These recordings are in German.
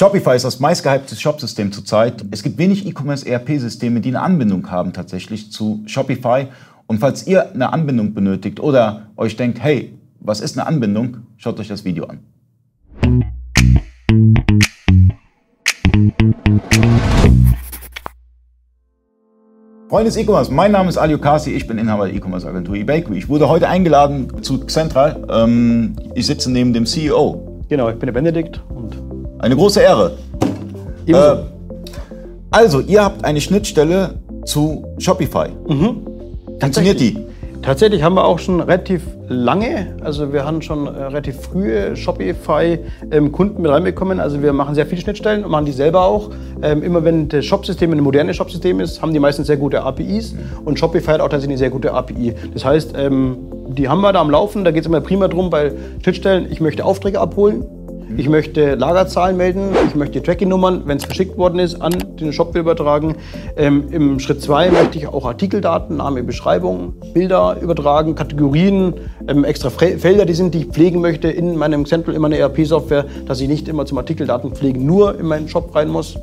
Shopify ist das meistgehypte Shopsystem zurzeit. Es gibt wenig E-Commerce-ERP-Systeme, die eine Anbindung haben tatsächlich zu Shopify. Und falls ihr eine Anbindung benötigt oder euch denkt, hey, was ist eine Anbindung, schaut euch das Video an. Freunde des E-Commerce, mein Name ist Ali Okasi, ich bin Inhaber der E-Commerce Agentur eBakery. Ich wurde heute eingeladen zu Central. Ähm, ich sitze neben dem CEO. Genau, ich bin der Benedikt und eine große Ehre. Äh, also, ihr habt eine Schnittstelle zu Shopify. Mhm. Funktioniert die? Tatsächlich haben wir auch schon relativ lange, also wir haben schon äh, relativ frühe Shopify-Kunden ähm, mit reinbekommen. Also wir machen sehr viele Schnittstellen und machen die selber auch. Ähm, immer wenn das Shopsystem ein modernes Shopsystem ist, haben die meistens sehr gute APIs und Shopify hat auch tatsächlich eine sehr gute API. Das heißt, ähm, die haben wir da am Laufen, da geht es immer prima drum bei Schnittstellen, ich möchte Aufträge abholen ich möchte Lagerzahlen melden, ich möchte Tracking-Nummern, wenn es verschickt worden ist, an den Shop übertragen. Ähm, Im Schritt 2 möchte ich auch Artikeldaten, Name, Beschreibung, Bilder übertragen, Kategorien, ähm, extra Felder, die sind, die ich pflegen möchte in meinem Central, in meiner ERP-Software, dass ich nicht immer zum Artikeldatenpflegen nur in meinen Shop rein muss.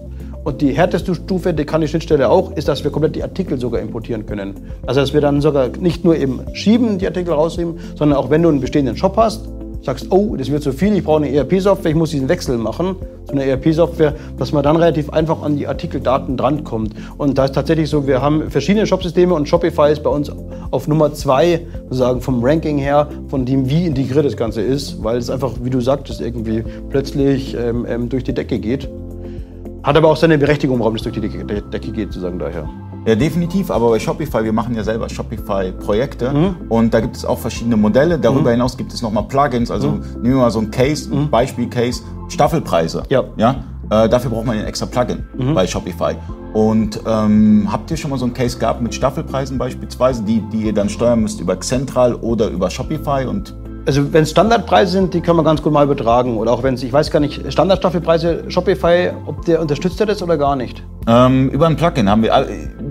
Und die härteste Stufe, die kann die Schnittstelle auch, ist, dass wir komplett die Artikel sogar importieren können. Also dass wir dann sogar nicht nur eben schieben, die Artikel rausheben, sondern auch wenn du einen bestehenden Shop hast, sagst, oh, das wird zu viel, ich brauche eine ERP-Software, ich muss diesen Wechsel machen zu einer ERP-Software, dass man dann relativ einfach an die Artikeldaten drankommt. Und da ist tatsächlich so, wir haben verschiedene Shopsysteme und Shopify ist bei uns auf Nummer zwei, sozusagen vom Ranking her, von dem, wie integriert das Ganze ist, weil es einfach, wie du sagtest, irgendwie plötzlich ähm, ähm, durch die Decke geht. Hat aber auch seine Berechtigung, warum es durch die Decke geht, sozusagen daher. Ja, definitiv. Aber bei Shopify, wir machen ja selber Shopify-Projekte mhm. und da gibt es auch verschiedene Modelle. Darüber mhm. hinaus gibt es nochmal Plugins. Also mhm. nehmen wir mal so ein Case, ein mhm. Beispiel-Case, Staffelpreise. Ja. ja? Äh, dafür braucht man ein extra Plugin mhm. bei Shopify. Und ähm, habt ihr schon mal so ein Case gehabt mit Staffelpreisen beispielsweise, die, die ihr dann steuern müsst über Xentral oder über Shopify und also wenn es Standardpreise sind, die kann man ganz gut mal übertragen. Oder auch wenn es, ich weiß gar nicht, Standardstaffelpreise, Shopify, ob der unterstützt der das oder gar nicht? Ähm, über ein Plugin haben wir,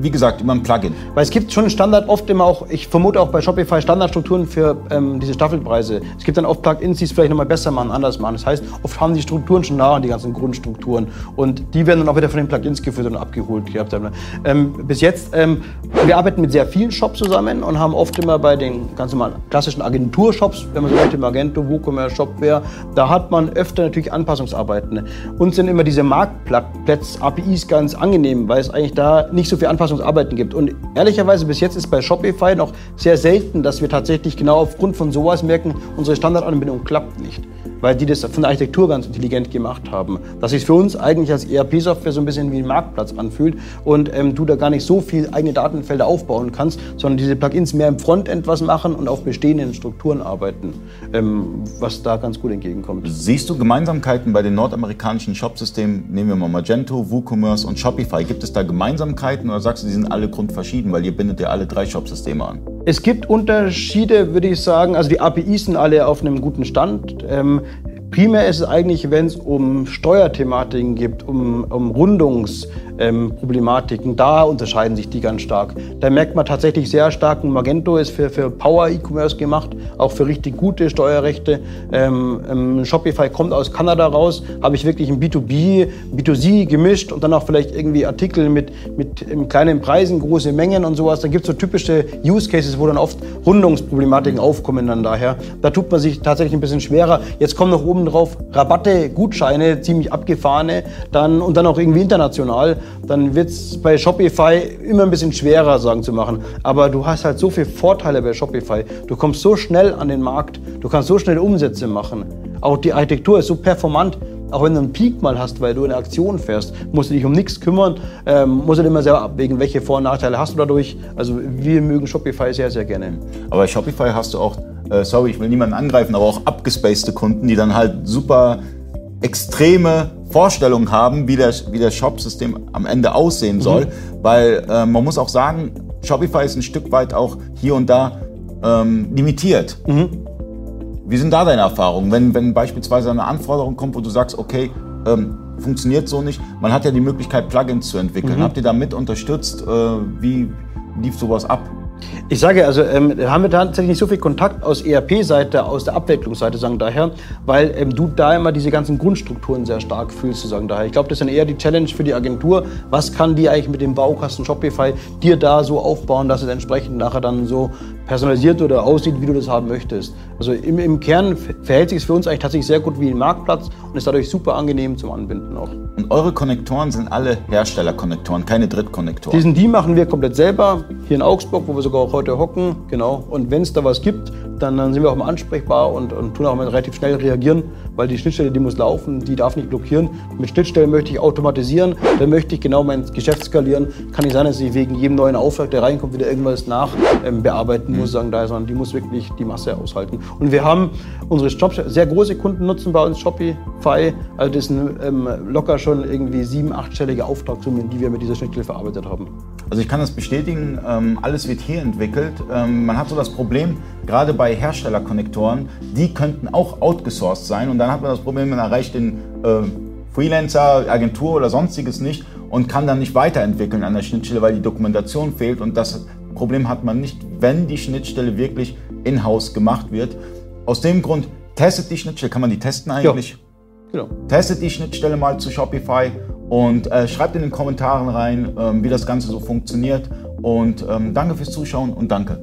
wie gesagt, über ein Plugin. Weil es gibt schon Standard oft immer auch, ich vermute auch bei Shopify Standardstrukturen für ähm, diese Staffelpreise. Es gibt dann oft Plugins, die es vielleicht nochmal besser machen, anders machen. Das heißt, oft haben die Strukturen schon da, die ganzen Grundstrukturen. Und die werden dann auch wieder von den Plugins geführt und abgeholt. Ähm, bis jetzt, ähm, wir arbeiten mit sehr vielen Shops zusammen und haben oft immer bei den ganz normalen klassischen Agenturshops, wenn man so möchte, Magento, WooCommerce, Shopware, da hat man öfter natürlich Anpassungsarbeiten. Uns sind immer diese Marktplätze, APIs ganz angenehm, weil es eigentlich da nicht so viel Anpassungsarbeiten gibt. Und ehrlicherweise bis jetzt ist bei Shopify noch sehr selten, dass wir tatsächlich genau aufgrund von sowas merken, unsere Standardanbindung klappt nicht weil die das von der Architektur ganz intelligent gemacht haben. Dass sich für uns eigentlich als ERP-Software so ein bisschen wie ein Marktplatz anfühlt und ähm, du da gar nicht so viel eigene Datenfelder aufbauen kannst, sondern diese Plugins mehr im Frontend was machen und auf bestehenden Strukturen arbeiten, ähm, was da ganz gut entgegenkommt. Siehst du Gemeinsamkeiten bei den nordamerikanischen Shopsystemen? Nehmen wir mal Magento, WooCommerce und Shopify. Gibt es da Gemeinsamkeiten oder sagst du, die sind alle grundverschieden, weil ihr bindet ja alle drei Shopsysteme an? Es gibt Unterschiede, würde ich sagen. Also die APIs sind alle auf einem guten Stand. Ähm, primär ist es eigentlich, wenn es um Steuerthematiken gibt, um, um Rundungs- ähm, Problematiken. Da unterscheiden sich die ganz stark. Da merkt man tatsächlich sehr stark, Magento ist für, für Power E-Commerce gemacht, auch für richtig gute Steuerrechte. Ähm, ähm, Shopify kommt aus Kanada raus, habe ich wirklich ein B2B, B2C gemischt und dann auch vielleicht irgendwie Artikel mit, mit kleinen Preisen, große Mengen und sowas. Da gibt es so typische Use Cases, wo dann oft Rundungsproblematiken aufkommen dann daher. Da tut man sich tatsächlich ein bisschen schwerer. Jetzt kommen noch oben drauf Rabatte, Gutscheine, ziemlich abgefahrene, dann und dann auch irgendwie international dann wird es bei Shopify immer ein bisschen schwerer, sagen zu machen. Aber du hast halt so viele Vorteile bei Shopify. Du kommst so schnell an den Markt, du kannst so schnell Umsätze machen. Auch die Architektur ist so performant. Auch wenn du einen Peak mal hast, weil du eine Aktion fährst, musst du dich um nichts kümmern, ähm, musst du immer selber abwägen, welche Vor- und Nachteile hast du dadurch. Also wir mögen Shopify sehr, sehr gerne. Aber Shopify hast du auch, äh, sorry, ich will niemanden angreifen, aber auch abgespacede Kunden, die dann halt super extreme Vorstellung haben, wie das, wie das Shop-System am Ende aussehen soll. Mhm. Weil äh, man muss auch sagen, Shopify ist ein Stück weit auch hier und da ähm, limitiert. Mhm. Wie sind da deine Erfahrungen? Wenn, wenn beispielsweise eine Anforderung kommt, wo du sagst, okay, ähm, funktioniert so nicht, man hat ja die Möglichkeit, Plugins zu entwickeln. Mhm. Habt ihr da mit unterstützt? Äh, wie lief sowas ab? Ich sage, also ähm, haben wir tatsächlich nicht so viel Kontakt aus ERP-Seite, aus der Abwicklungsseite, sagen daher, weil ähm, du da immer diese ganzen Grundstrukturen sehr stark fühlst, sagen daher. Ich glaube, das ist dann eher die Challenge für die Agentur. Was kann die eigentlich mit dem Baukasten Shopify dir da so aufbauen, dass es entsprechend nachher dann so personalisiert oder aussieht, wie du das haben möchtest. Also im, im Kern verhält sich es für uns eigentlich tatsächlich sehr gut wie ein Marktplatz und ist dadurch super angenehm zum Anbinden auch. Und eure Konnektoren sind alle Herstellerkonnektoren, keine Drittkonnektoren. Diesen die machen wir komplett selber hier in Augsburg, wo wir sogar auch heute hocken. Genau. Und wenn es da was gibt, dann, dann, sind wir auch mal ansprechbar und, und tun auch mal relativ schnell reagieren, weil die Schnittstelle, die muss laufen, die darf nicht blockieren. Mit Schnittstellen möchte ich automatisieren, dann möchte ich genau mein Geschäft skalieren. Kann nicht sein, dass ich wegen jedem neuen Auftrag, der reinkommt, wieder irgendwas nachbearbeiten ähm, muss, sagen da, sondern die muss wirklich die Masse aushalten. Und wir haben unsere Shops, sehr große Kunden nutzen bei uns Shopify, also das sind ähm, locker schon irgendwie sieben, achtstellige Auftragssummen, die wir mit dieser Schnittstelle verarbeitet haben. Also ich kann das bestätigen, ähm, alles wird hier entwickelt. Ähm, man hat so das Problem, gerade bei Herstellerkonnektoren, die könnten auch outgesourced sein und dann hat man das Problem, man erreicht den äh, Freelancer, Agentur oder sonstiges nicht und kann dann nicht weiterentwickeln an der Schnittstelle, weil die Dokumentation fehlt und das Problem hat man nicht, wenn die Schnittstelle wirklich in-house gemacht wird. Aus dem Grund, testet die Schnittstelle, kann man die testen eigentlich? Ja. Genau. Testet die Schnittstelle mal zu Shopify und äh, schreibt in den Kommentaren rein, ähm, wie das Ganze so funktioniert. Und ähm, danke fürs Zuschauen und danke.